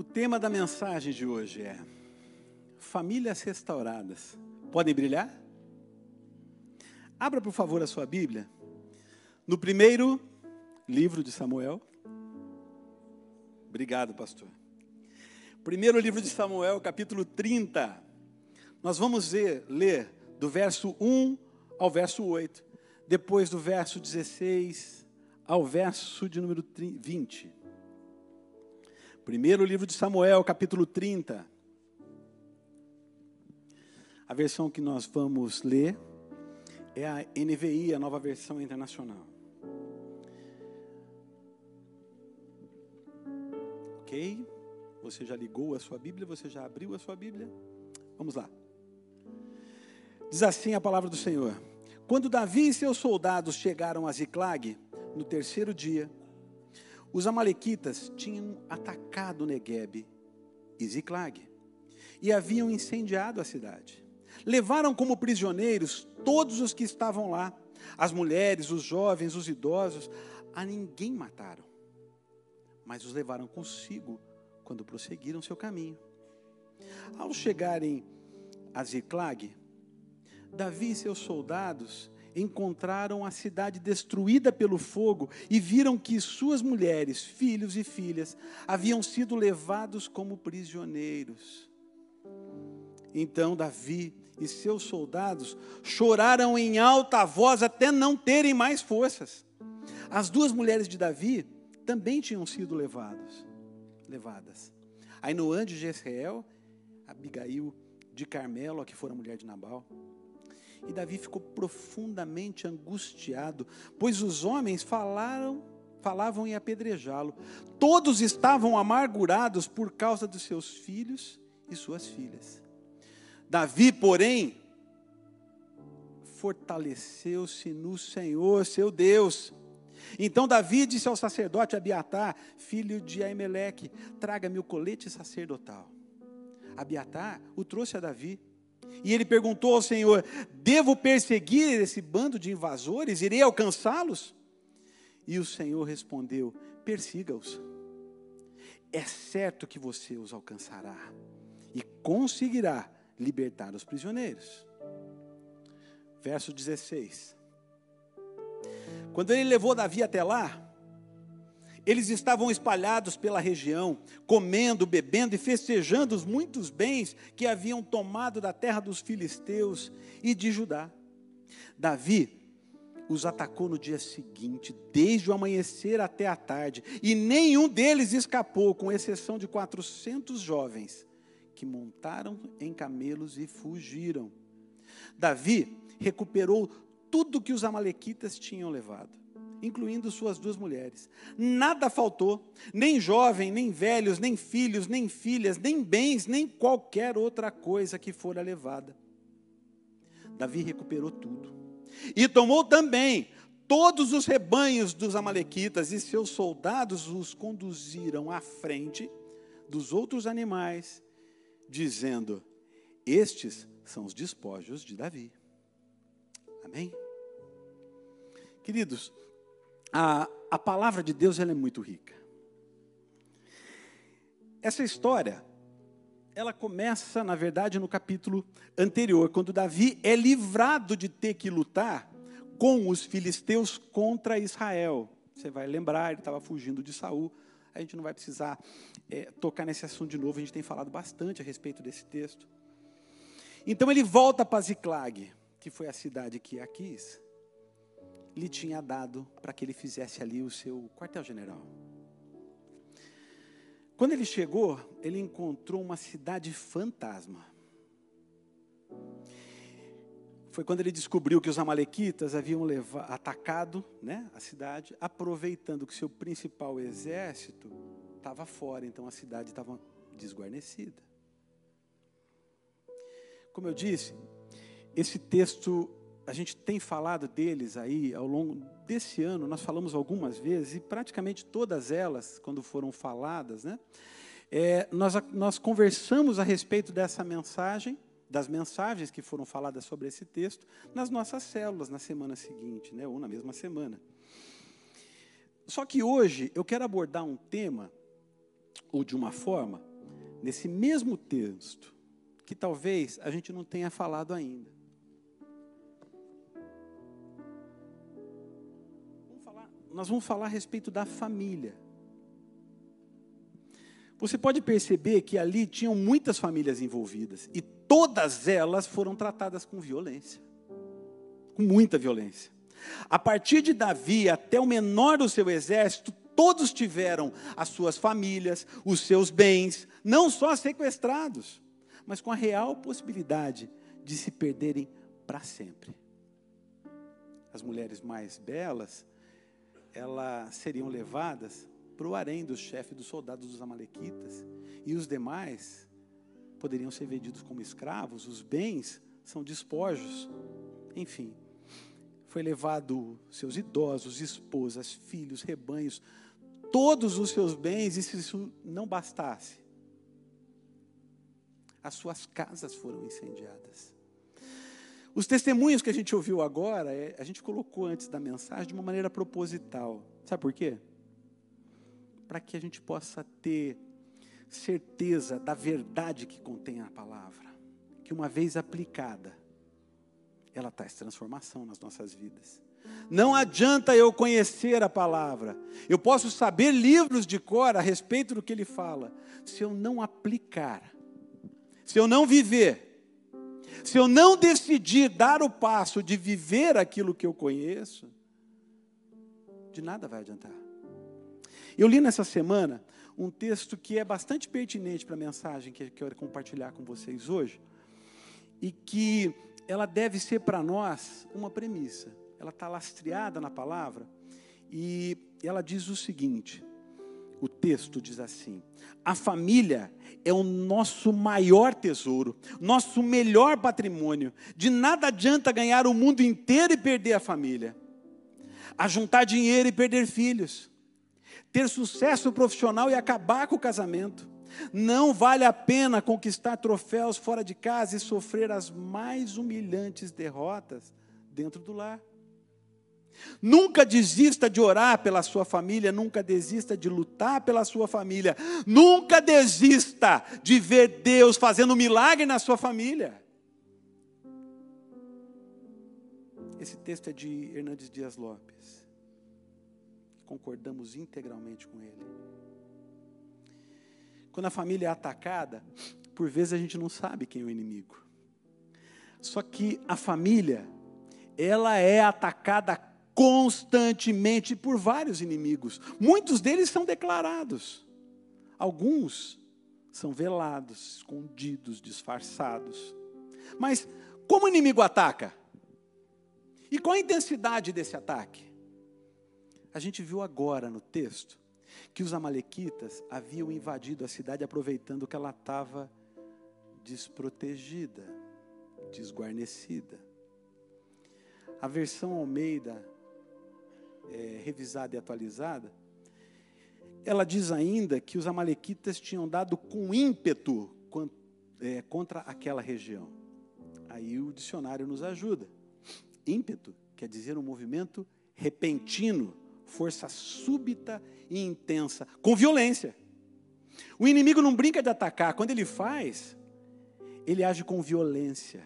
O tema da mensagem de hoje é Famílias restauradas. Podem brilhar? Abra, por favor, a sua Bíblia. No primeiro livro de Samuel. Obrigado, pastor. Primeiro livro de Samuel, capítulo 30. Nós vamos ver, ler do verso 1 ao verso 8. Depois do verso 16 ao verso de número 20. Primeiro livro de Samuel, capítulo 30. A versão que nós vamos ler é a NVI, a nova versão internacional. Ok? Você já ligou a sua Bíblia? Você já abriu a sua Bíblia? Vamos lá. Diz assim a palavra do Senhor: Quando Davi e seus soldados chegaram a Ziclag, no terceiro dia, os amalequitas tinham atacado Negueb e Ziclag e haviam incendiado a cidade. Levaram como prisioneiros todos os que estavam lá, as mulheres, os jovens, os idosos, a ninguém mataram, mas os levaram consigo quando prosseguiram seu caminho. Ao chegarem a Ziclag, Davi e seus soldados encontraram a cidade destruída pelo fogo e viram que suas mulheres, filhos e filhas haviam sido levados como prisioneiros. Então Davi e seus soldados choraram em alta voz até não terem mais forças. As duas mulheres de Davi também tinham sido levadas. levadas. Ainoã de Jezreel, Abigail de Carmelo, que fora mulher de Nabal. E Davi ficou profundamente angustiado, pois os homens falaram, falavam em apedrejá-lo. Todos estavam amargurados por causa dos seus filhos e suas filhas. Davi, porém, fortaleceu-se no Senhor, seu Deus. Então Davi disse ao sacerdote Abiatar, filho de Aimeleque: Traga-me o colete sacerdotal. Abiatar o trouxe a Davi. E ele perguntou ao Senhor: Devo perseguir esse bando de invasores? Irei alcançá-los? E o Senhor respondeu: Persiga-os. É certo que você os alcançará e conseguirá libertar os prisioneiros. Verso 16. Quando ele levou Davi até lá, eles estavam espalhados pela região, comendo, bebendo e festejando os muitos bens que haviam tomado da terra dos filisteus e de Judá. Davi os atacou no dia seguinte, desde o amanhecer até a tarde, e nenhum deles escapou, com exceção de 400 jovens que montaram em camelos e fugiram. Davi recuperou tudo que os amalequitas tinham levado incluindo suas duas mulheres. Nada faltou, nem jovem, nem velhos, nem filhos, nem filhas, nem bens, nem qualquer outra coisa que fora levada. Davi recuperou tudo. E tomou também todos os rebanhos dos Amalequitas, e seus soldados os conduziram à frente dos outros animais, dizendo: Estes são os despojos de Davi. Amém? Queridos, a, a palavra de Deus ela é muito rica. Essa história, ela começa, na verdade, no capítulo anterior, quando Davi é livrado de ter que lutar com os filisteus contra Israel. Você vai lembrar, ele estava fugindo de Saul. A gente não vai precisar é, tocar nesse assunto de novo, a gente tem falado bastante a respeito desse texto. Então ele volta para Ziclag, que foi a cidade que Aquis lhe tinha dado para que ele fizesse ali o seu quartel-general. Quando ele chegou, ele encontrou uma cidade fantasma. Foi quando ele descobriu que os amalequitas haviam levado, atacado né, a cidade, aproveitando que seu principal exército estava fora, então a cidade estava desguarnecida. Como eu disse, esse texto a gente tem falado deles aí ao longo desse ano, nós falamos algumas vezes, e praticamente todas elas, quando foram faladas, né, é, nós, nós conversamos a respeito dessa mensagem, das mensagens que foram faladas sobre esse texto, nas nossas células na semana seguinte, né, ou na mesma semana. Só que hoje eu quero abordar um tema, ou de uma forma, nesse mesmo texto, que talvez a gente não tenha falado ainda. Nós vamos falar a respeito da família. Você pode perceber que ali tinham muitas famílias envolvidas e todas elas foram tratadas com violência com muita violência. A partir de Davi até o menor do seu exército, todos tiveram as suas famílias, os seus bens, não só sequestrados, mas com a real possibilidade de se perderem para sempre. As mulheres mais belas, elas seriam levadas para o harém do chefe dos soldados dos amalequitas, e os demais poderiam ser vendidos como escravos, os bens são despojos. Enfim, foi levado seus idosos, esposas, filhos, rebanhos, todos os seus bens, e se isso não bastasse, as suas casas foram incendiadas. Os testemunhos que a gente ouviu agora, é, a gente colocou antes da mensagem de uma maneira proposital. Sabe por quê? Para que a gente possa ter certeza da verdade que contém a palavra, que uma vez aplicada, ela traz transformação nas nossas vidas. Não adianta eu conhecer a palavra, eu posso saber livros de cor a respeito do que ele fala, se eu não aplicar, se eu não viver, se eu não decidir dar o passo de viver aquilo que eu conheço, de nada vai adiantar. Eu li nessa semana um texto que é bastante pertinente para a mensagem que eu quero compartilhar com vocês hoje, e que ela deve ser para nós uma premissa. Ela está lastreada na palavra e ela diz o seguinte: o texto diz assim: a família é o nosso maior tesouro, nosso melhor patrimônio. De nada adianta ganhar o mundo inteiro e perder a família, a juntar dinheiro e perder filhos, ter sucesso profissional e acabar com o casamento não vale a pena conquistar troféus fora de casa e sofrer as mais humilhantes derrotas dentro do lar. Nunca desista de orar pela sua família, nunca desista de lutar pela sua família, nunca desista de ver Deus fazendo milagre na sua família. Esse texto é de Hernandes Dias Lopes. Concordamos integralmente com ele. Quando a família é atacada, por vezes a gente não sabe quem é o inimigo. Só que a família, ela é atacada constantemente por vários inimigos. Muitos deles são declarados. Alguns são velados, escondidos, disfarçados. Mas como o inimigo ataca? E qual a intensidade desse ataque? A gente viu agora no texto que os amalequitas haviam invadido a cidade aproveitando que ela estava desprotegida, desguarnecida. A versão Almeida, é, revisada e atualizada, ela diz ainda que os amalequitas tinham dado com ímpeto é, contra aquela região. Aí o dicionário nos ajuda. Ímpeto quer dizer um movimento repentino, força súbita e intensa, com violência. O inimigo não brinca de atacar, quando ele faz, ele age com violência.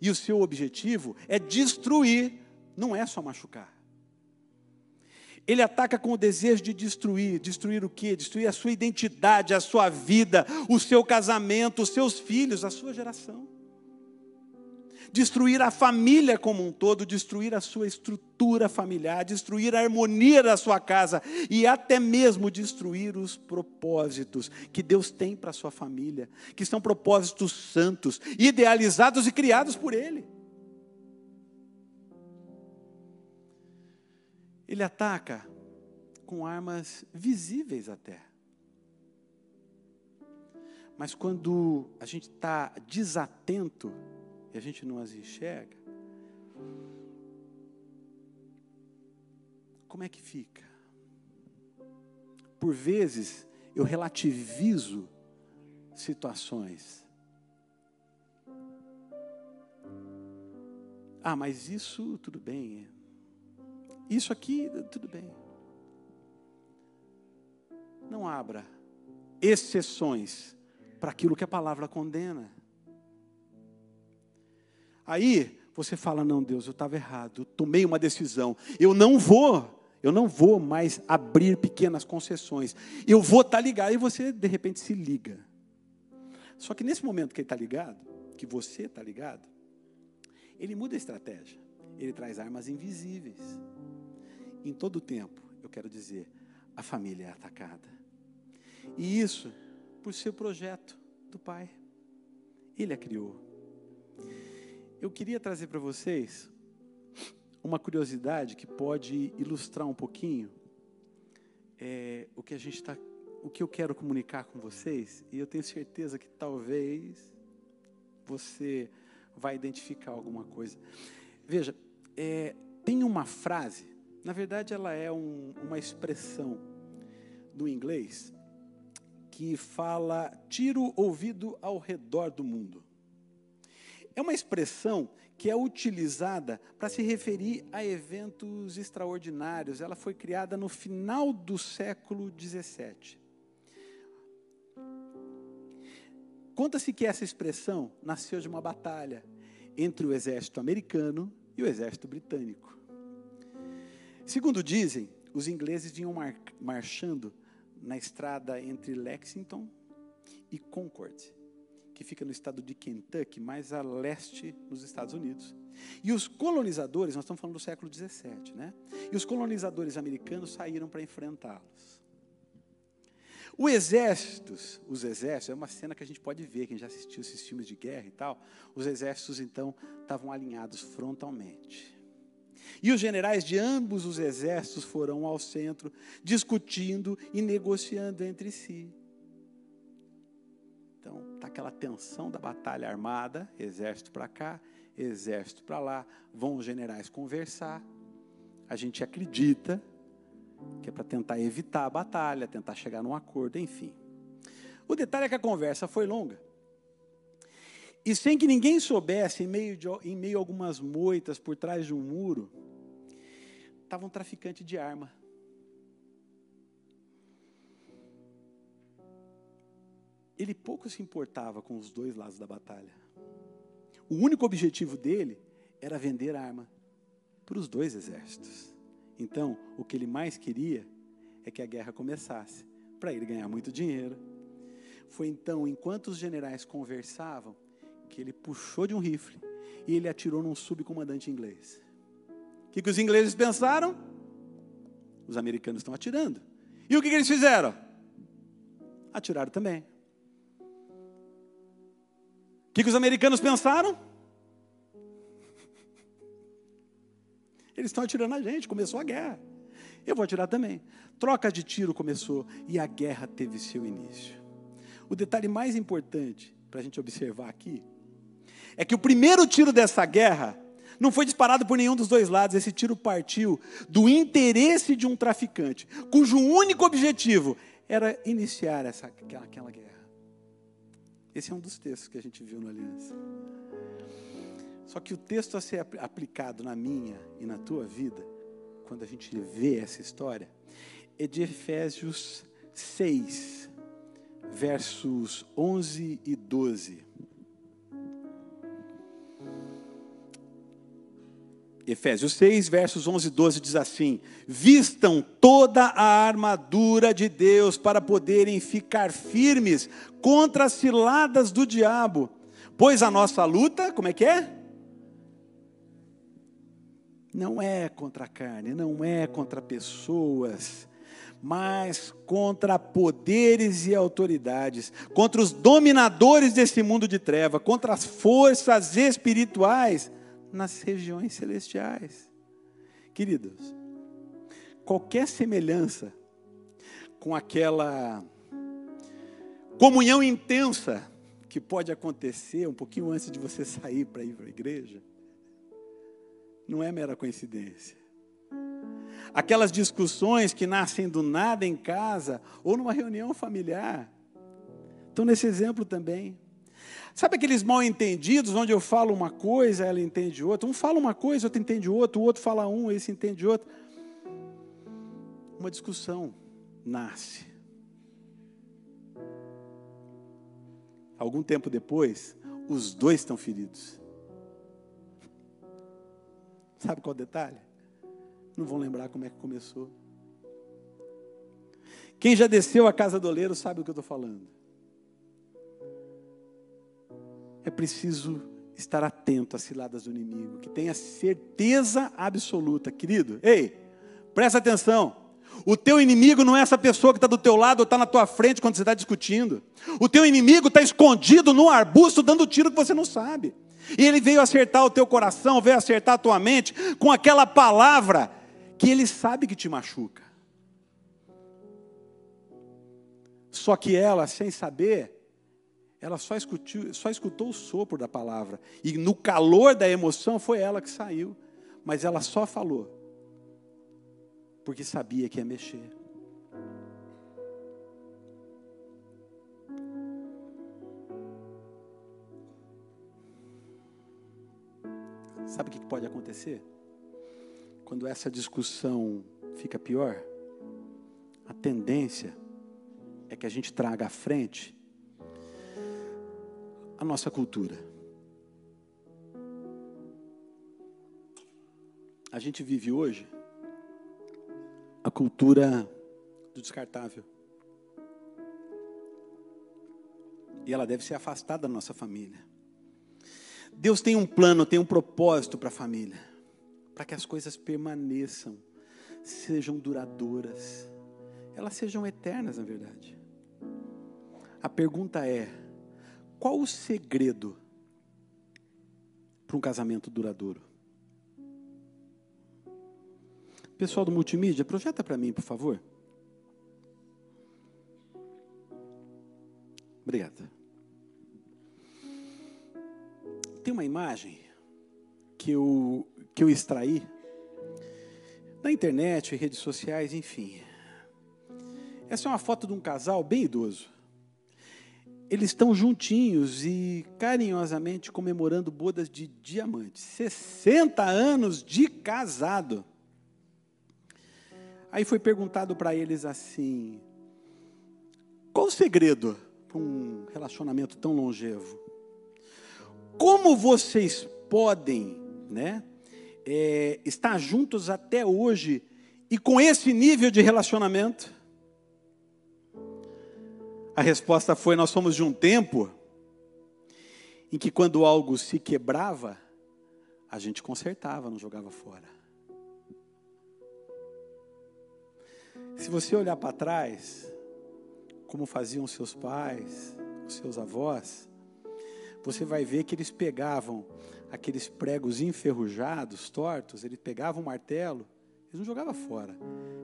E o seu objetivo é destruir, não é só machucar. Ele ataca com o desejo de destruir. Destruir o quê? Destruir a sua identidade, a sua vida, o seu casamento, os seus filhos, a sua geração destruir a família como um todo, destruir a sua estrutura familiar, destruir a harmonia da sua casa e até mesmo destruir os propósitos que Deus tem para a sua família, que são propósitos santos, idealizados e criados por Ele. Ele ataca com armas visíveis até. Mas quando a gente está desatento, e a gente não as enxerga, como é que fica? Por vezes eu relativizo situações. Ah, mas isso tudo bem. Isso aqui tudo bem. Não abra exceções para aquilo que a palavra condena. Aí você fala: Não, Deus, eu estava errado, eu tomei uma decisão, eu não vou. Eu não vou mais abrir pequenas concessões. Eu vou estar tá ligado. E você, de repente, se liga. Só que nesse momento que ele está ligado, que você está ligado, ele muda a estratégia. Ele traz armas invisíveis. Em todo o tempo, eu quero dizer, a família é atacada. E isso por seu projeto do Pai. Ele a criou. Eu queria trazer para vocês uma curiosidade que pode ilustrar um pouquinho é, o que a gente está, o que eu quero comunicar com vocês. E eu tenho certeza que talvez você vai identificar alguma coisa. Veja, é, tem uma frase, na verdade ela é um, uma expressão do inglês que fala tira o ouvido ao redor do mundo. É uma expressão que é utilizada para se referir a eventos extraordinários. Ela foi criada no final do século XVII. Conta-se que essa expressão nasceu de uma batalha entre o exército americano e o exército britânico. Segundo dizem, os ingleses vinham mar marchando na estrada entre Lexington e Concord que fica no estado de Kentucky, mais a leste nos Estados Unidos. E os colonizadores, nós estamos falando do século 17, né? E os colonizadores americanos saíram para enfrentá-los. O os exércitos, é uma cena que a gente pode ver, quem já assistiu esses filmes de guerra e tal, os exércitos então estavam alinhados frontalmente. E os generais de ambos os exércitos foram ao centro, discutindo e negociando entre si. Então, está aquela tensão da batalha armada, exército para cá, exército para lá, vão os generais conversar. A gente acredita que é para tentar evitar a batalha, tentar chegar num acordo, enfim. O detalhe é que a conversa foi longa. E sem que ninguém soubesse, em meio, de, em meio a algumas moitas por trás de um muro, estava um traficante de arma. ele pouco se importava com os dois lados da batalha. O único objetivo dele era vender arma para os dois exércitos. Então, o que ele mais queria é que a guerra começasse, para ele ganhar muito dinheiro. Foi então, enquanto os generais conversavam, que ele puxou de um rifle e ele atirou num subcomandante inglês. O que, que os ingleses pensaram? Os americanos estão atirando. E o que, que eles fizeram? Atiraram também que, que os americanos pensaram? Eles estão atirando a gente, começou a guerra. Eu vou atirar também. Troca de tiro começou e a guerra teve seu início. O detalhe mais importante para a gente observar aqui é que o primeiro tiro dessa guerra não foi disparado por nenhum dos dois lados. Esse tiro partiu do interesse de um traficante, cujo único objetivo era iniciar essa, aquela, aquela guerra. Esse é um dos textos que a gente viu no Aliança. Só que o texto a ser aplicado na minha e na tua vida, quando a gente vê essa história, é de Efésios 6, versos 11 e 12. Efésios 6, versos 11 e 12 diz assim: Vistam toda a armadura de Deus para poderem ficar firmes contra as ciladas do diabo, pois a nossa luta, como é que é? Não é contra a carne, não é contra pessoas, mas contra poderes e autoridades, contra os dominadores desse mundo de treva, contra as forças espirituais nas regiões celestiais. Queridos, qualquer semelhança com aquela comunhão intensa que pode acontecer um pouquinho antes de você sair para ir para a igreja, não é mera coincidência. Aquelas discussões que nascem do nada em casa ou numa reunião familiar. Então, nesse exemplo também. Sabe aqueles mal entendidos, onde eu falo uma coisa, ela entende outra? Um fala uma coisa, outro entende outra, o outro fala um, esse entende outro. Uma discussão nasce. algum tempo depois, os dois estão feridos. Sabe qual o detalhe? Não vão lembrar como é que começou. Quem já desceu a casa do oleiro sabe o que eu estou falando. É preciso estar atento às ciladas do inimigo, que tenha certeza absoluta, querido. Ei, presta atenção. O teu inimigo não é essa pessoa que está do teu lado ou está na tua frente quando você está discutindo. O teu inimigo está escondido no arbusto dando tiro que você não sabe. E ele veio acertar o teu coração, veio acertar a tua mente com aquela palavra que ele sabe que te machuca. Só que ela, sem saber, ela só escutou, só escutou o sopro da palavra. E no calor da emoção foi ela que saiu. Mas ela só falou. Porque sabia que ia mexer. Sabe o que pode acontecer? Quando essa discussão fica pior, a tendência é que a gente traga à frente a nossa cultura. A gente vive hoje a cultura do descartável. E ela deve ser afastada da nossa família. Deus tem um plano, tem um propósito para a família, para que as coisas permaneçam, sejam duradouras, elas sejam eternas, na verdade. A pergunta é: qual o segredo para um casamento duradouro? Pessoal do multimídia, projeta para mim, por favor. Obrigado. Tem uma imagem que eu, que eu extraí na internet, redes sociais, enfim. Essa é uma foto de um casal bem idoso eles estão juntinhos e carinhosamente comemorando bodas de diamante. 60 anos de casado. Aí foi perguntado para eles assim: qual o segredo para um relacionamento tão longevo? Como vocês podem, né, é, estar juntos até hoje e com esse nível de relacionamento? A resposta foi: nós somos de um tempo em que quando algo se quebrava, a gente consertava, não jogava fora. Se você olhar para trás, como faziam seus pais, os seus avós, você vai ver que eles pegavam aqueles pregos enferrujados, tortos, eles pegavam um martelo, eles não jogavam fora,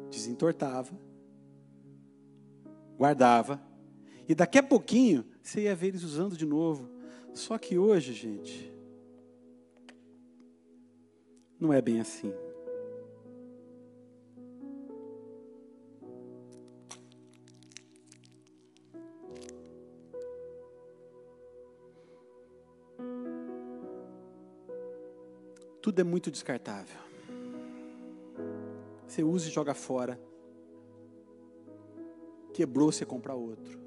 desentortava, guardava, e daqui a pouquinho você ia ver eles usando de novo. Só que hoje, gente, não é bem assim. Tudo é muito descartável. Você usa e joga fora. Quebrou, você compra outro.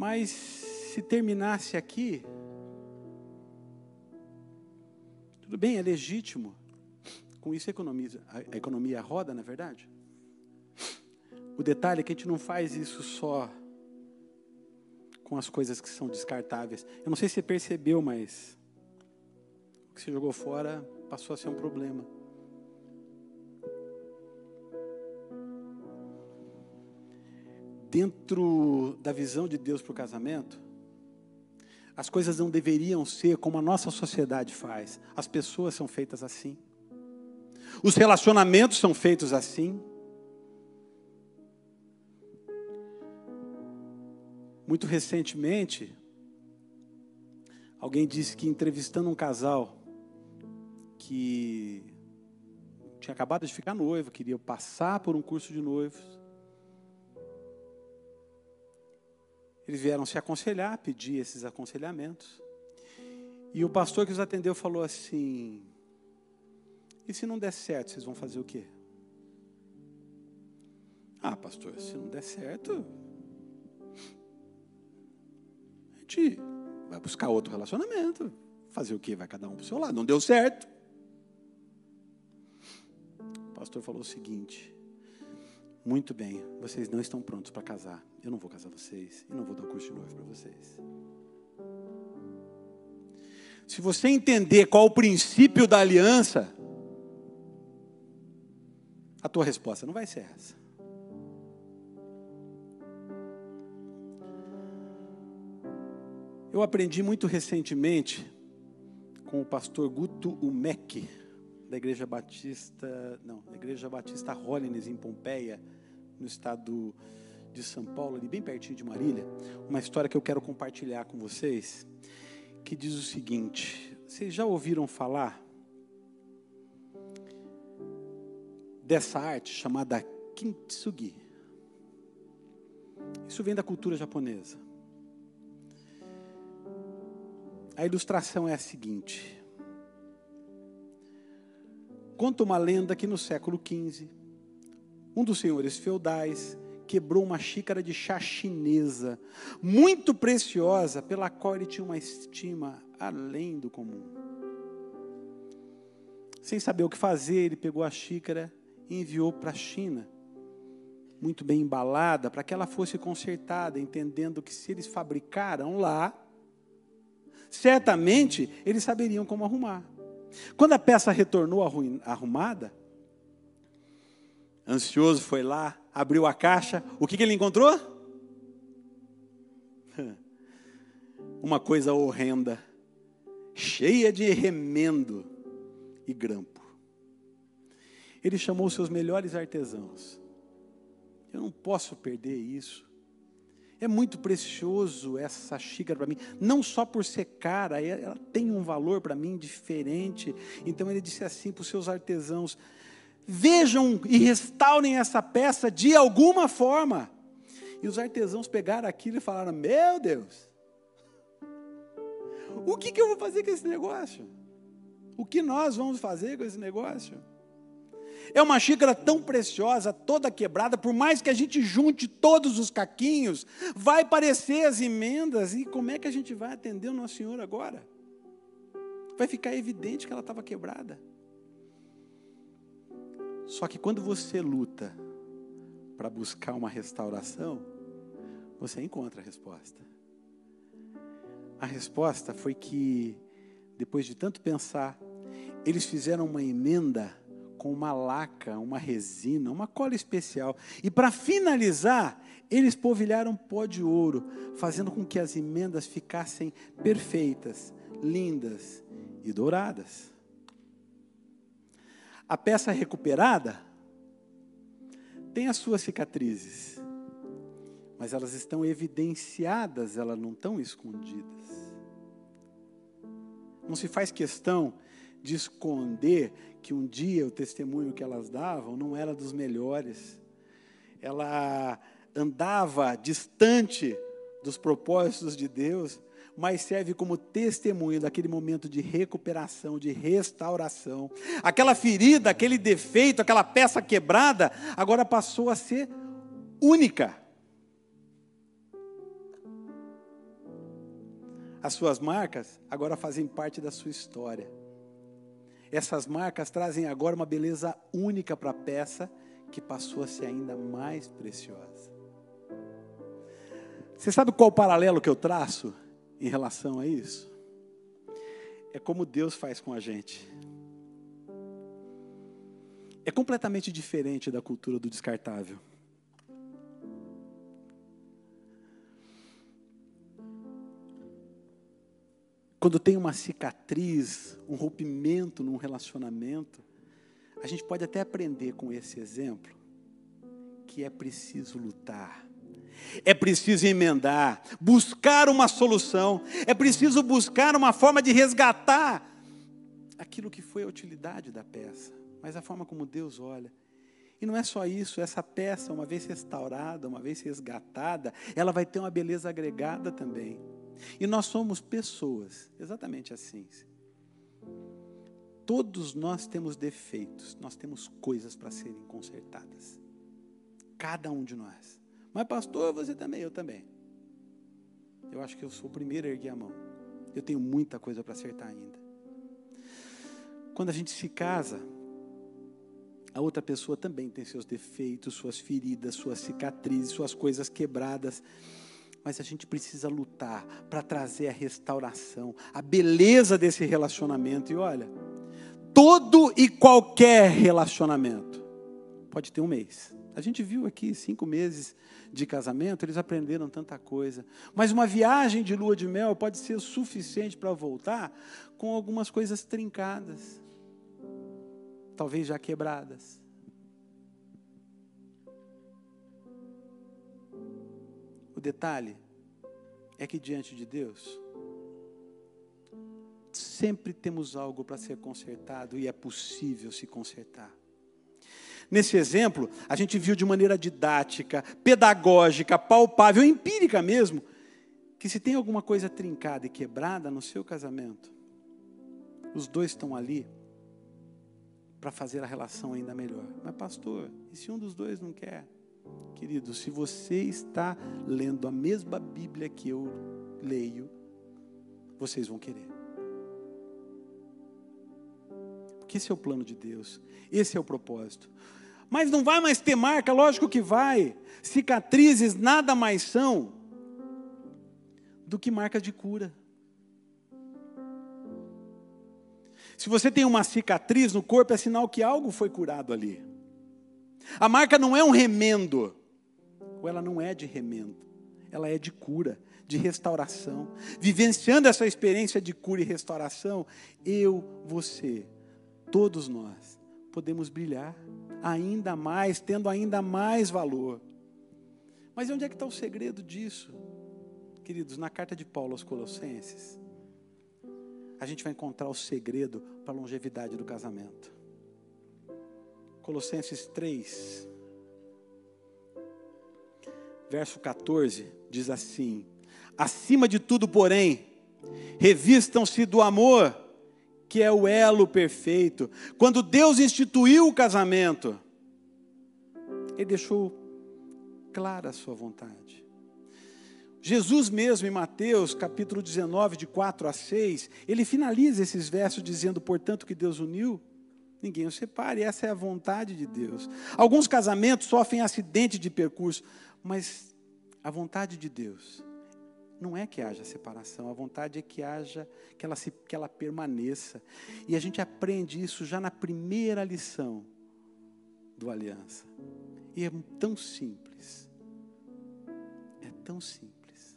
Mas se terminasse aqui, tudo bem, é legítimo. Com isso economiza, a economia roda, na é verdade? O detalhe é que a gente não faz isso só com as coisas que são descartáveis. Eu não sei se você percebeu, mas o que você jogou fora passou a ser um problema. Dentro da visão de Deus para o casamento, as coisas não deveriam ser como a nossa sociedade faz. As pessoas são feitas assim. Os relacionamentos são feitos assim. Muito recentemente, alguém disse que entrevistando um casal que tinha acabado de ficar noivo, queria passar por um curso de noivos, Eles vieram se aconselhar, pedir esses aconselhamentos. E o pastor que os atendeu falou assim: E se não der certo, vocês vão fazer o quê? Ah, pastor, se não der certo, gente vai buscar outro relacionamento. Fazer o quê? Vai cada um para o seu lado. Não deu certo. O pastor falou o seguinte: muito bem, vocês não estão prontos para casar. Eu não vou casar vocês e não vou dar o curso de noivo para vocês. Se você entender qual o princípio da aliança, a tua resposta não vai ser essa. Eu aprendi muito recentemente com o pastor Guto Umek, da Igreja Batista, não, da Igreja Batista Hollines, em Pompeia, no estado de São Paulo, ali bem pertinho de Marília, uma história que eu quero compartilhar com vocês, que diz o seguinte: vocês já ouviram falar dessa arte chamada kintsugi? Isso vem da cultura japonesa. A ilustração é a seguinte: conta uma lenda que no século XV, um dos senhores feudais quebrou uma xícara de chá chinesa, muito preciosa, pela qual ele tinha uma estima além do comum. Sem saber o que fazer, ele pegou a xícara e enviou para a China, muito bem embalada, para que ela fosse consertada, entendendo que se eles fabricaram lá, certamente eles saberiam como arrumar. Quando a peça retornou arrumada, ansioso foi lá, abriu a caixa, o que, que ele encontrou? Uma coisa horrenda, cheia de remendo e grampo. Ele chamou seus melhores artesãos. Eu não posso perder isso. É muito precioso essa xícara para mim, não só por ser cara, ela tem um valor para mim diferente. Então ele disse assim para os seus artesãos: vejam e restaurem essa peça de alguma forma. E os artesãos pegaram aquilo e falaram: Meu Deus, o que, que eu vou fazer com esse negócio? O que nós vamos fazer com esse negócio? É uma xícara tão preciosa, toda quebrada, por mais que a gente junte todos os caquinhos, vai parecer as emendas, e como é que a gente vai atender o nosso Senhor agora? Vai ficar evidente que ela estava quebrada. Só que quando você luta para buscar uma restauração, você encontra a resposta. A resposta foi que, depois de tanto pensar, eles fizeram uma emenda com uma laca, uma resina, uma cola especial. E para finalizar, eles polvilharam pó de ouro, fazendo com que as emendas ficassem perfeitas, lindas e douradas. A peça recuperada tem as suas cicatrizes, mas elas estão evidenciadas, elas não estão escondidas. Não se faz questão de esconder que um dia o testemunho que elas davam não era dos melhores. Ela andava distante dos propósitos de Deus, mas serve como testemunho daquele momento de recuperação, de restauração. Aquela ferida, aquele defeito, aquela peça quebrada, agora passou a ser única. As suas marcas agora fazem parte da sua história. Essas marcas trazem agora uma beleza única para a peça que passou a ser ainda mais preciosa. Você sabe qual o paralelo que eu traço em relação a isso? É como Deus faz com a gente. É completamente diferente da cultura do descartável. Quando tem uma cicatriz, um rompimento num relacionamento, a gente pode até aprender com esse exemplo que é preciso lutar. É preciso emendar, buscar uma solução, é preciso buscar uma forma de resgatar aquilo que foi a utilidade da peça, mas a forma como Deus olha. E não é só isso, essa peça, uma vez restaurada, uma vez resgatada, ela vai ter uma beleza agregada também. E nós somos pessoas, exatamente assim. Todos nós temos defeitos, nós temos coisas para serem consertadas. Cada um de nós. Mas, pastor, você também, eu também. Eu acho que eu sou o primeiro a erguer a mão. Eu tenho muita coisa para acertar ainda. Quando a gente se casa, a outra pessoa também tem seus defeitos, suas feridas, suas cicatrizes, suas coisas quebradas. Mas a gente precisa lutar para trazer a restauração, a beleza desse relacionamento. E olha, todo e qualquer relacionamento pode ter um mês. A gente viu aqui cinco meses de casamento, eles aprenderam tanta coisa. Mas uma viagem de lua de mel pode ser suficiente para voltar com algumas coisas trincadas, talvez já quebradas. O detalhe é que diante de Deus, sempre temos algo para ser consertado e é possível se consertar. Nesse exemplo, a gente viu de maneira didática, pedagógica, palpável, empírica mesmo, que se tem alguma coisa trincada e quebrada no seu casamento, os dois estão ali para fazer a relação ainda melhor. Mas, pastor, e se um dos dois não quer? Querido, se você está lendo a mesma Bíblia que eu leio, vocês vão querer. Porque esse é o plano de Deus, esse é o propósito. Mas não vai mais ter marca? Lógico que vai. Cicatrizes nada mais são do que marca de cura. Se você tem uma cicatriz no corpo, é sinal que algo foi curado ali. A marca não é um remendo, ou ela não é de remendo, ela é de cura, de restauração. Vivenciando essa experiência de cura e restauração, eu, você, todos nós, podemos brilhar ainda mais, tendo ainda mais valor. Mas onde é que está o segredo disso? Queridos, na carta de Paulo aos Colossenses, a gente vai encontrar o segredo para a longevidade do casamento. Colossenses 3, verso 14, diz assim: Acima de tudo, porém, revistam-se do amor que é o elo perfeito. Quando Deus instituiu o casamento, Ele deixou clara a sua vontade. Jesus mesmo em Mateus, capítulo 19, de 4 a 6, ele finaliza esses versos dizendo, portanto, que Deus uniu, ninguém o separe, essa é a vontade de Deus. Alguns casamentos sofrem acidente de percurso, mas a vontade de Deus não é que haja separação, a vontade é que haja, que ela, se, que ela permaneça. E a gente aprende isso já na primeira lição do Aliança. E é tão simples. É tão simples.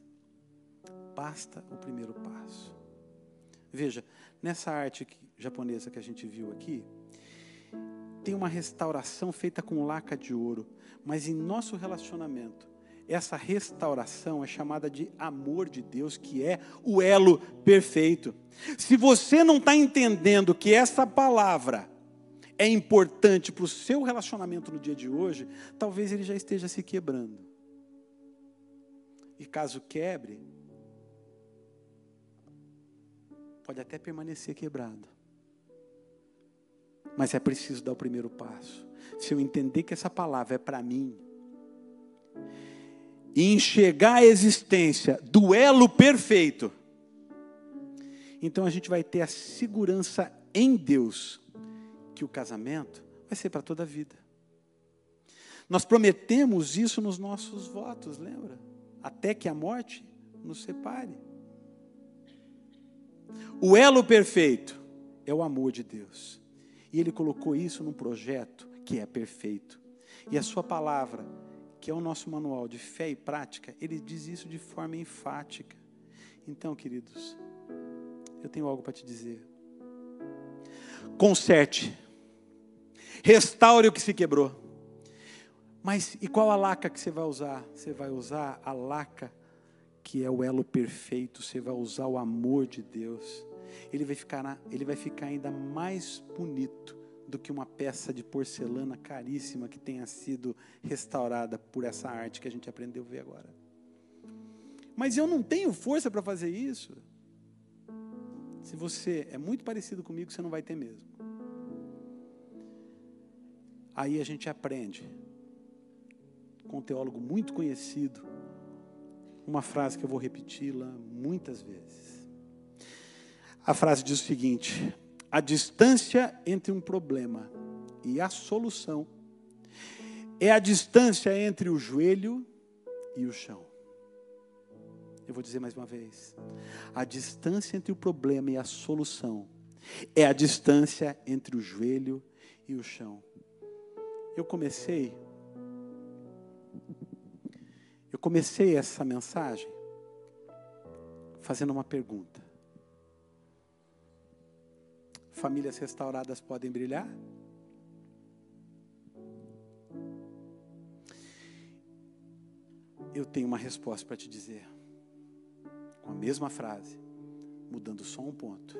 Basta o primeiro passo. Veja, nessa arte japonesa que a gente viu aqui, tem uma restauração feita com laca de ouro, mas em nosso relacionamento, essa restauração é chamada de amor de Deus, que é o elo perfeito. Se você não está entendendo que essa palavra é importante para o seu relacionamento no dia de hoje, talvez ele já esteja se quebrando. E caso quebre, pode até permanecer quebrado. Mas é preciso dar o primeiro passo. Se eu entender que essa palavra é para mim, e enxergar a existência do elo perfeito, então a gente vai ter a segurança em Deus que o casamento vai ser para toda a vida. Nós prometemos isso nos nossos votos, lembra? Até que a morte nos separe. O elo perfeito é o amor de Deus. E Ele colocou isso num projeto que é perfeito. E a Sua palavra que é o nosso manual de fé e prática, ele diz isso de forma enfática. Então, queridos, eu tenho algo para te dizer. Conserte, restaure o que se quebrou. Mas e qual a laca que você vai usar? Você vai usar a laca que é o elo perfeito, você vai usar o amor de Deus. Ele vai ficar, ele vai ficar ainda mais bonito do que uma peça de porcelana caríssima que tenha sido restaurada por essa arte que a gente aprendeu a ver agora. Mas eu não tenho força para fazer isso. Se você é muito parecido comigo, você não vai ter mesmo. Aí a gente aprende com um teólogo muito conhecido, uma frase que eu vou repeti-la muitas vezes. A frase diz o seguinte: a distância entre um problema e a solução é a distância entre o joelho e o chão. Eu vou dizer mais uma vez: a distância entre o problema e a solução é a distância entre o joelho e o chão. Eu comecei eu comecei essa mensagem fazendo uma pergunta. Famílias restauradas podem brilhar? Eu tenho uma resposta para te dizer com a mesma frase, mudando só um ponto.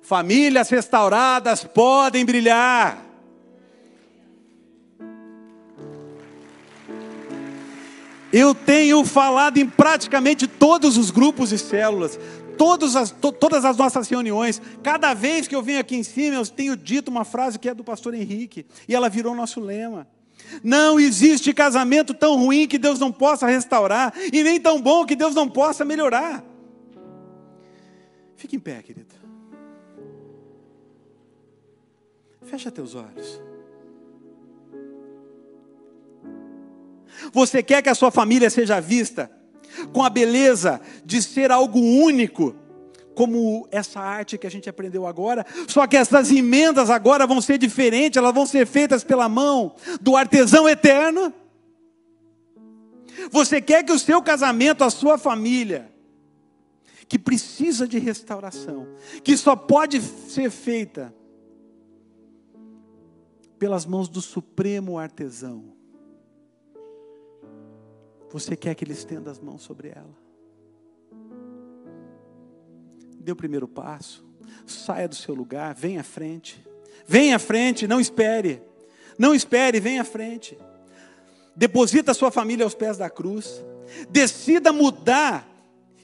Famílias restauradas podem brilhar. Eu tenho falado em praticamente todos os grupos e células, as, to, todas as nossas reuniões. Cada vez que eu venho aqui em cima, eu tenho dito uma frase que é do pastor Henrique, e ela virou nosso lema. Não existe casamento tão ruim que Deus não possa restaurar, e nem tão bom que Deus não possa melhorar. Fique em pé, querido. Fecha teus olhos. Você quer que a sua família seja vista com a beleza de ser algo único, como essa arte que a gente aprendeu agora, só que essas emendas agora vão ser diferentes, elas vão ser feitas pela mão do artesão eterno. Você quer que o seu casamento, a sua família, que precisa de restauração, que só pode ser feita pelas mãos do supremo artesão. Você quer que ele estenda as mãos sobre ela? Dê o primeiro passo, saia do seu lugar, venha à frente. Venha à frente, não espere. Não espere, venha à frente. Deposita a sua família aos pés da cruz. Decida mudar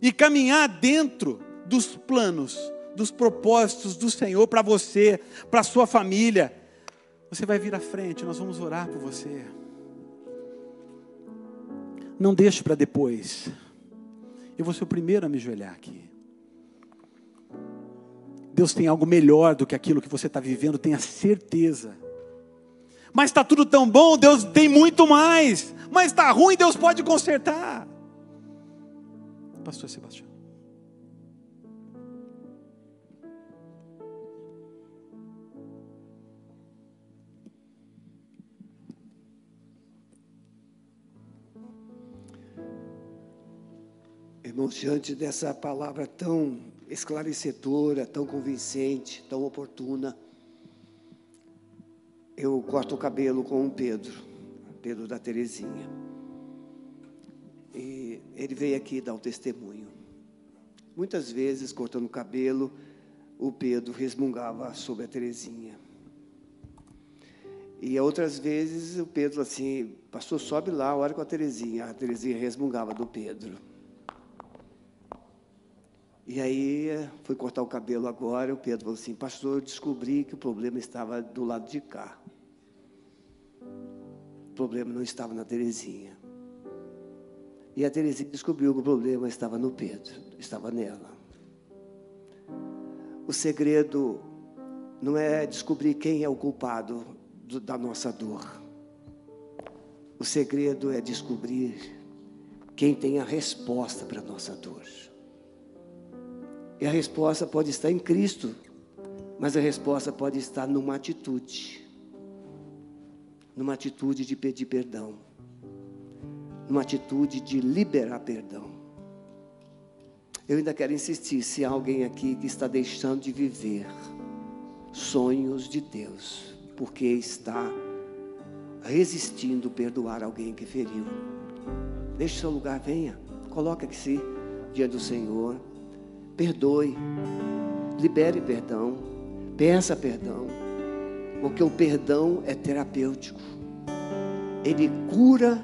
e caminhar dentro dos planos, dos propósitos do Senhor para você, para sua família. Você vai vir à frente, nós vamos orar por você. Não deixe para depois. Eu vou ser o primeiro a me joelhar aqui. Deus tem algo melhor do que aquilo que você está vivendo, tenha certeza. Mas está tudo tão bom, Deus tem muito mais. Mas está ruim, Deus pode consertar. Pastor Sebastião. Irmãos, diante dessa palavra tão esclarecedora, tão convincente, tão oportuna, eu corto o cabelo com o Pedro, Pedro da Terezinha. E ele veio aqui dar o testemunho. Muitas vezes, cortando o cabelo, o Pedro resmungava sobre a Terezinha. E outras vezes o Pedro assim, pastor, sobe lá, olha com a Terezinha. A Terezinha resmungava do Pedro. E aí foi cortar o cabelo agora, o Pedro falou assim, pastor, eu descobri que o problema estava do lado de cá. O problema não estava na Terezinha. E a Terezinha descobriu que o problema estava no Pedro, estava nela. O segredo não é descobrir quem é o culpado do, da nossa dor. O segredo é descobrir quem tem a resposta para a nossa dor. E a resposta pode estar em Cristo, mas a resposta pode estar numa atitude. Numa atitude de pedir perdão numa atitude de liberar perdão. Eu ainda quero insistir: se há alguém aqui que está deixando de viver sonhos de Deus, porque está resistindo perdoar alguém que feriu, deixe seu lugar, venha, coloque-se diante do Senhor, perdoe, libere perdão, peça perdão, porque o perdão é terapêutico, ele cura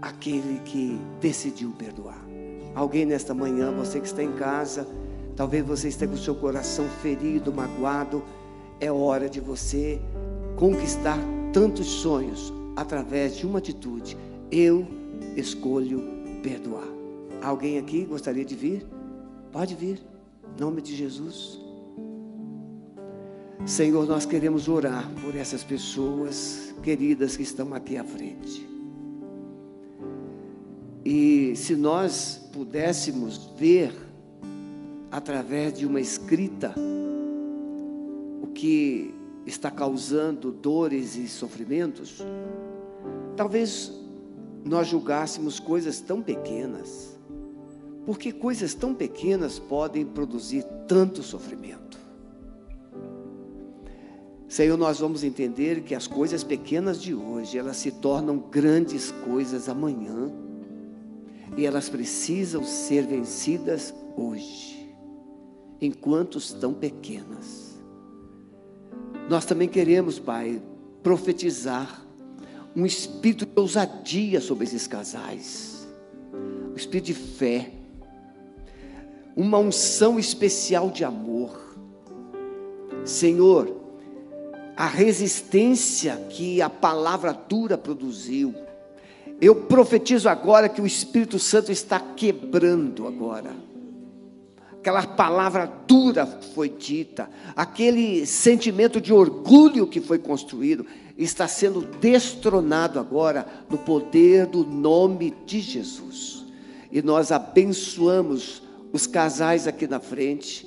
aquele que decidiu perdoar. Alguém nesta manhã, você que está em casa, talvez você esteja com o seu coração ferido, magoado, é hora de você conquistar tantos sonhos através de uma atitude. Eu escolho perdoar. Alguém aqui gostaria de vir? Pode vir, em nome de Jesus. Senhor, nós queremos orar por essas pessoas queridas que estão aqui à frente. E se nós pudéssemos ver através de uma escrita o que está causando dores e sofrimentos, talvez nós julgássemos coisas tão pequenas, porque coisas tão pequenas podem produzir tanto sofrimento. Senhor, nós vamos entender que as coisas pequenas de hoje, elas se tornam grandes coisas amanhã, e elas precisam ser vencidas hoje, enquanto estão pequenas. Nós também queremos, Pai, profetizar um espírito de ousadia sobre esses casais, um espírito de fé, uma unção especial de amor. Senhor, a resistência que a palavra dura produziu, eu profetizo agora que o Espírito Santo está quebrando agora. Aquela palavra dura foi dita, aquele sentimento de orgulho que foi construído, está sendo destronado agora no poder do nome de Jesus. E nós abençoamos os casais aqui na frente,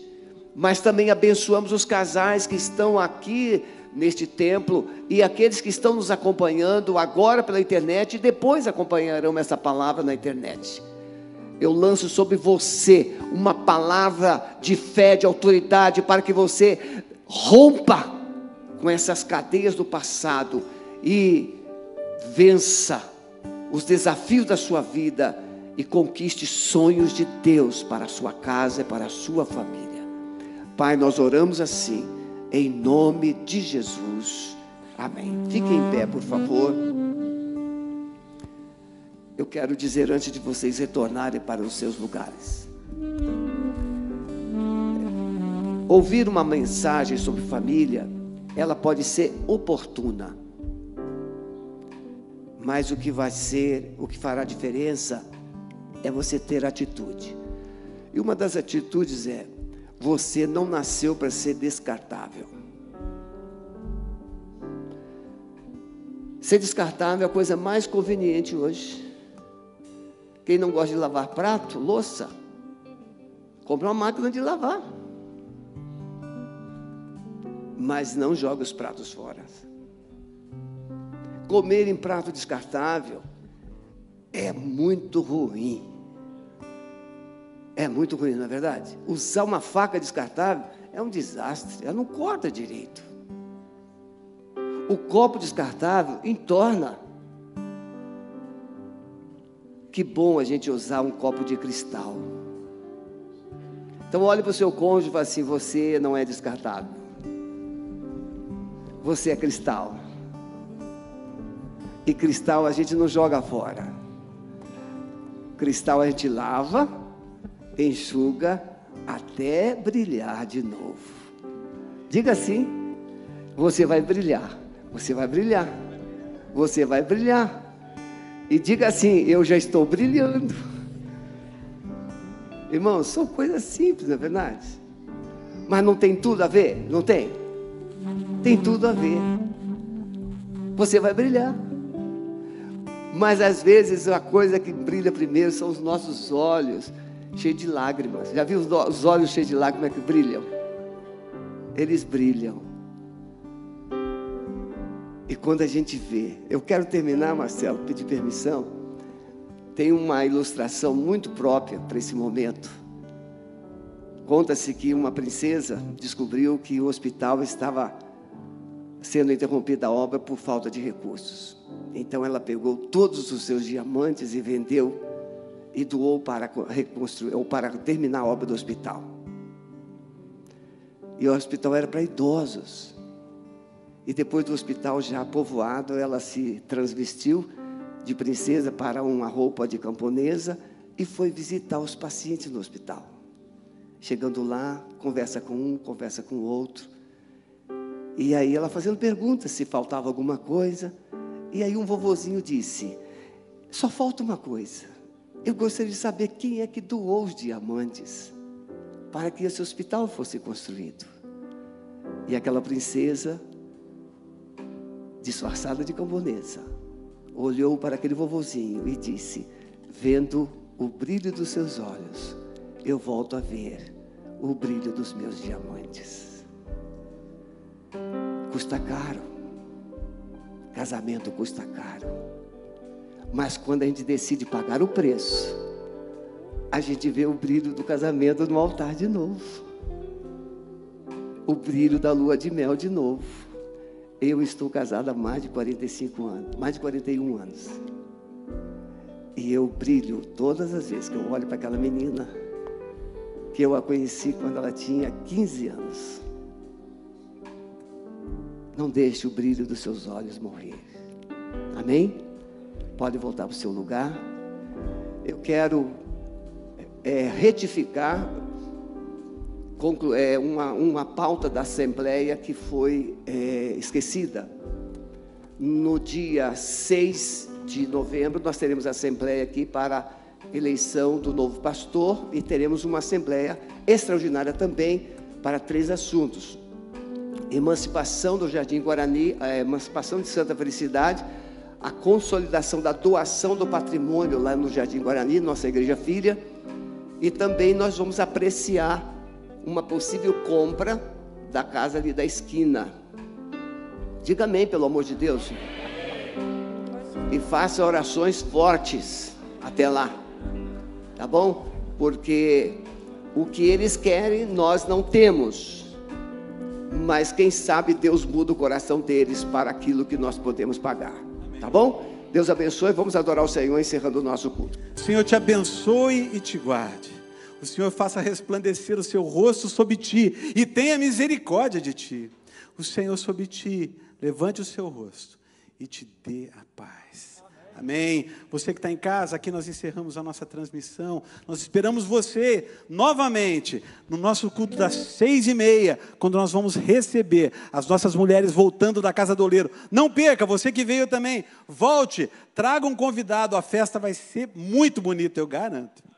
mas também abençoamos os casais que estão aqui neste templo e aqueles que estão nos acompanhando agora pela internet e depois acompanharão essa palavra na internet. Eu lanço sobre você uma palavra de fé, de autoridade, para que você rompa com essas cadeias do passado e vença os desafios da sua vida e conquiste sonhos de Deus para a sua casa e para a sua família. Pai, nós oramos assim, em nome de Jesus. Amém. Fiquem em pé, por favor. Eu quero dizer antes de vocês retornarem para os seus lugares. Ouvir uma mensagem sobre família ela pode ser oportuna. Mas o que vai ser, o que fará diferença é você ter atitude. E uma das atitudes é: você não nasceu para ser descartável. Ser descartável é a coisa mais conveniente hoje. Quem não gosta de lavar prato, louça, compra uma máquina de lavar mas não joga os pratos fora. Comer em prato descartável é muito ruim. É muito ruim, não é verdade? Usar uma faca descartável é um desastre, ela não corta direito. O copo descartável entorna. Que bom a gente usar um copo de cristal. Então olhe para o seu cônjuge e fale assim: você não é descartável você é cristal. E cristal a gente não joga fora. Cristal a gente lava, enxuga até brilhar de novo. Diga assim: você vai brilhar, você vai brilhar, você vai brilhar. E diga assim: eu já estou brilhando. Irmãos, são coisas simples, não é verdade? Mas não tem tudo a ver? Não tem? tem tudo a ver. Você vai brilhar. Mas às vezes a coisa que brilha primeiro são os nossos olhos, cheios de lágrimas. Já viu os olhos cheios de lágrimas que brilham? Eles brilham. E quando a gente vê, eu quero terminar, Marcelo, pedir permissão. Tem uma ilustração muito própria para esse momento. Conta-se que uma princesa descobriu que o hospital estava sendo interrompida a obra por falta de recursos. Então ela pegou todos os seus diamantes e vendeu e doou para reconstruir ou para terminar a obra do hospital. E o hospital era para idosos. E depois do hospital já povoado, ela se transvestiu de princesa para uma roupa de camponesa e foi visitar os pacientes no hospital. Chegando lá, conversa com um, conversa com o outro. E aí ela fazendo perguntas se faltava alguma coisa. E aí um vovozinho disse: Só falta uma coisa. Eu gostaria de saber quem é que doou os diamantes para que esse hospital fosse construído. E aquela princesa, disfarçada de camponesa, olhou para aquele vovozinho e disse: Vendo o brilho dos seus olhos, eu volto a ver o brilho dos meus diamantes. Custa caro, casamento custa caro, mas quando a gente decide pagar o preço, a gente vê o brilho do casamento no altar de novo, o brilho da lua de mel de novo. Eu estou casada há mais de 45 anos, mais de 41 anos. E eu brilho todas as vezes que eu olho para aquela menina, que eu a conheci quando ela tinha 15 anos. Não deixe o brilho dos seus olhos morrer. Amém? Pode voltar para o seu lugar. Eu quero é, retificar é, uma, uma pauta da Assembleia que foi é, esquecida. No dia 6 de novembro, nós teremos a Assembleia aqui para eleição do novo pastor e teremos uma Assembleia extraordinária também para três assuntos: emancipação do Jardim Guarani, a emancipação de Santa Felicidade, a consolidação da doação do patrimônio lá no Jardim Guarani, nossa igreja filha e também nós vamos apreciar uma possível compra da casa ali da esquina. Diga amém, pelo amor de Deus. E faça orações fortes até lá. Tá bom? Porque o que eles querem nós não temos. Mas quem sabe Deus muda o coração deles para aquilo que nós podemos pagar. Tá bom? Deus abençoe. Vamos adorar o Senhor encerrando o nosso culto. O Senhor te abençoe e te guarde. O Senhor faça resplandecer o seu rosto sobre ti e tenha misericórdia de ti. O Senhor sobre ti levante o seu rosto e te dê a paz. Amém. Você que está em casa, aqui nós encerramos a nossa transmissão. Nós esperamos você novamente no nosso culto das seis e meia, quando nós vamos receber as nossas mulheres voltando da casa do oleiro. Não perca, você que veio também, volte, traga um convidado. A festa vai ser muito bonita, eu garanto.